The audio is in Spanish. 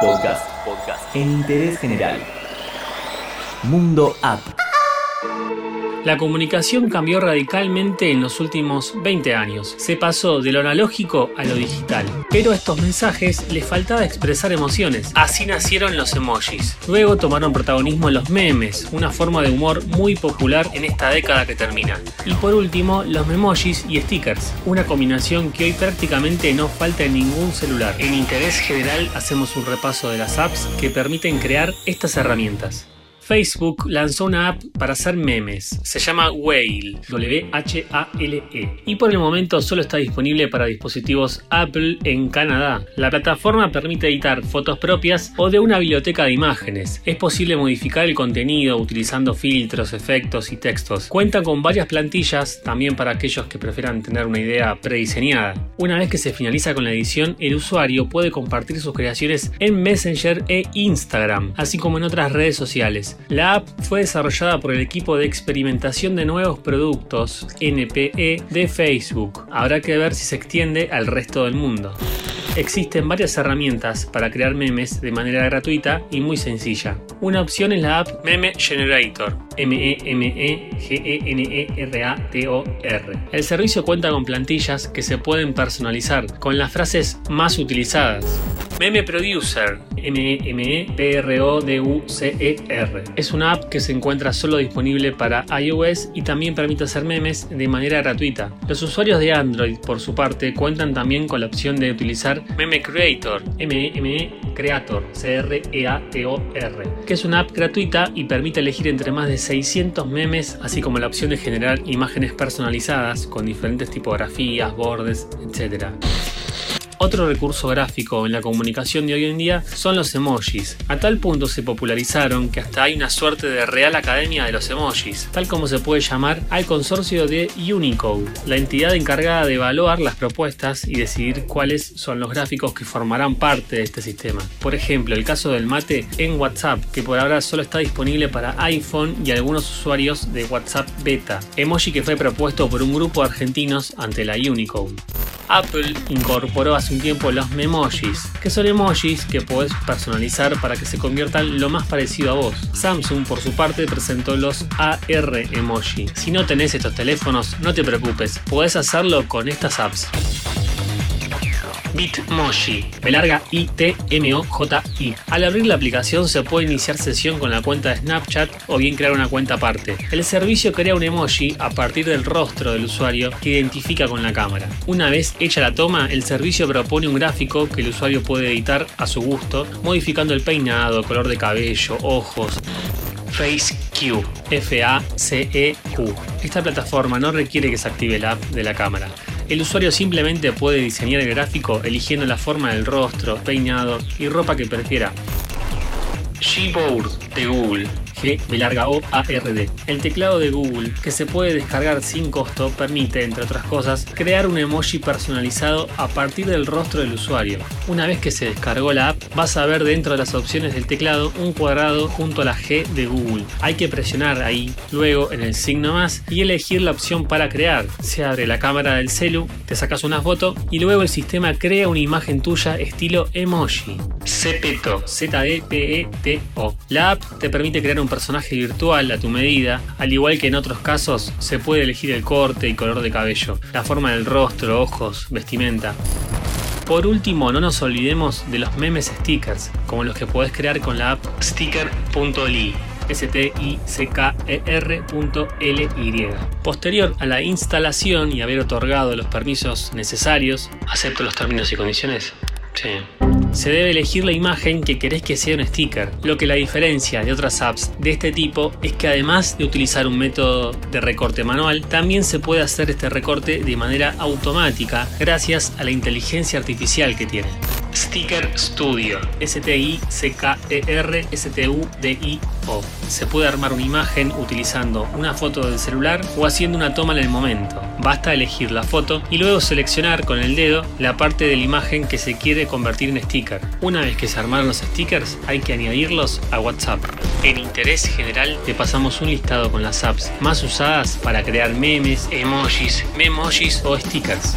Podcast. Podcast. En interés general. Mundo App. La comunicación cambió radicalmente en los últimos 20 años. Se pasó de lo analógico a lo digital. Pero a estos mensajes les faltaba expresar emociones. Así nacieron los emojis. Luego tomaron protagonismo los memes, una forma de humor muy popular en esta década que termina. Y por último, los memojis y stickers, una combinación que hoy prácticamente no falta en ningún celular. En interés general hacemos un repaso de las apps que permiten crear estas herramientas. Facebook lanzó una app para hacer memes. Se llama Whale, W-H-A-L-E. Y por el momento solo está disponible para dispositivos Apple en Canadá. La plataforma permite editar fotos propias o de una biblioteca de imágenes. Es posible modificar el contenido utilizando filtros, efectos y textos. Cuenta con varias plantillas, también para aquellos que prefieran tener una idea prediseñada. Una vez que se finaliza con la edición, el usuario puede compartir sus creaciones en Messenger e Instagram, así como en otras redes sociales. La app fue desarrollada por el equipo de experimentación de nuevos productos NPE de Facebook. Habrá que ver si se extiende al resto del mundo. Existen varias herramientas para crear memes de manera gratuita y muy sencilla. Una opción es la app Meme Generator, M-E-M-E-G-E-N-E-R-A-T-O-R. El servicio cuenta con plantillas que se pueden personalizar con las frases más utilizadas. Meme Producer, M-E-M-E-P-R-O-D-U-C-E-R. Es una app que se encuentra solo disponible para iOS y también permite hacer memes de manera gratuita. Los usuarios de Android, por su parte, cuentan también con la opción de utilizar Meme Creator, M-E-M-E Creator, C-R-E-A-T-O-R, que es una app gratuita y permite elegir entre más de 600 memes, así como la opción de generar imágenes personalizadas con diferentes tipografías, bordes, etc. Otro recurso gráfico en la comunicación de hoy en día son los emojis. A tal punto se popularizaron que hasta hay una suerte de Real Academia de los Emojis, tal como se puede llamar al consorcio de Unicode, la entidad encargada de evaluar las propuestas y decidir cuáles son los gráficos que formarán parte de este sistema. Por ejemplo, el caso del mate en WhatsApp, que por ahora solo está disponible para iPhone y algunos usuarios de WhatsApp Beta, emoji que fue propuesto por un grupo de argentinos ante la Unicode. Apple incorporó hace un tiempo los memojis, que son emojis que podés personalizar para que se conviertan lo más parecido a vos. Samsung, por su parte, presentó los AR emoji. Si no tenés estos teléfonos, no te preocupes, podés hacerlo con estas apps. Bitmoji, me larga I-T-M-O-J-I. Al abrir la aplicación se puede iniciar sesión con la cuenta de Snapchat o bien crear una cuenta aparte. El servicio crea un emoji a partir del rostro del usuario que identifica con la cámara. Una vez hecha la toma, el servicio propone un gráfico que el usuario puede editar a su gusto, modificando el peinado, color de cabello, ojos. FaceQ, F-A-C-E-Q. Esta plataforma no requiere que se active la app de la cámara. El usuario simplemente puede diseñar el gráfico eligiendo la forma del rostro, peinado y ropa que prefiera. Gboard de Google G larga O A R D. El teclado de Google, que se puede descargar sin costo, permite, entre otras cosas, crear un emoji personalizado a partir del rostro del usuario. Una vez que se descargó la app, vas a ver dentro de las opciones del teclado un cuadrado junto a la G de Google. Hay que presionar ahí, luego en el signo más y elegir la opción para crear. Se abre la cámara del celu, te sacas una foto y luego el sistema crea una imagen tuya estilo emoji. Zepeto, Z-E-P-E-T-O. La app te permite crear un personaje virtual a tu medida, al igual que en otros casos se puede elegir el corte y color de cabello, la forma del rostro, ojos, vestimenta. Por último, no nos olvidemos de los memes stickers, como los que podés crear con la app sticker.ly. S-T-I-C-K-E-R.L-Y. Posterior a la instalación y haber otorgado los permisos necesarios, ¿acepto los términos y condiciones? Sí se debe elegir la imagen que querés que sea un sticker. Lo que la diferencia de otras apps de este tipo es que además de utilizar un método de recorte manual, también se puede hacer este recorte de manera automática gracias a la inteligencia artificial que tiene. Sticker Studio, S-T-I-C-K-E-R-S-T-U-D-I-O. Se puede armar una imagen utilizando una foto del celular o haciendo una toma en el momento. Basta elegir la foto y luego seleccionar con el dedo la parte de la imagen que se quiere convertir en sticker. Una vez que se armaron los stickers, hay que añadirlos a WhatsApp. En interés general, te pasamos un listado con las apps más usadas para crear memes, emojis, memojis o stickers.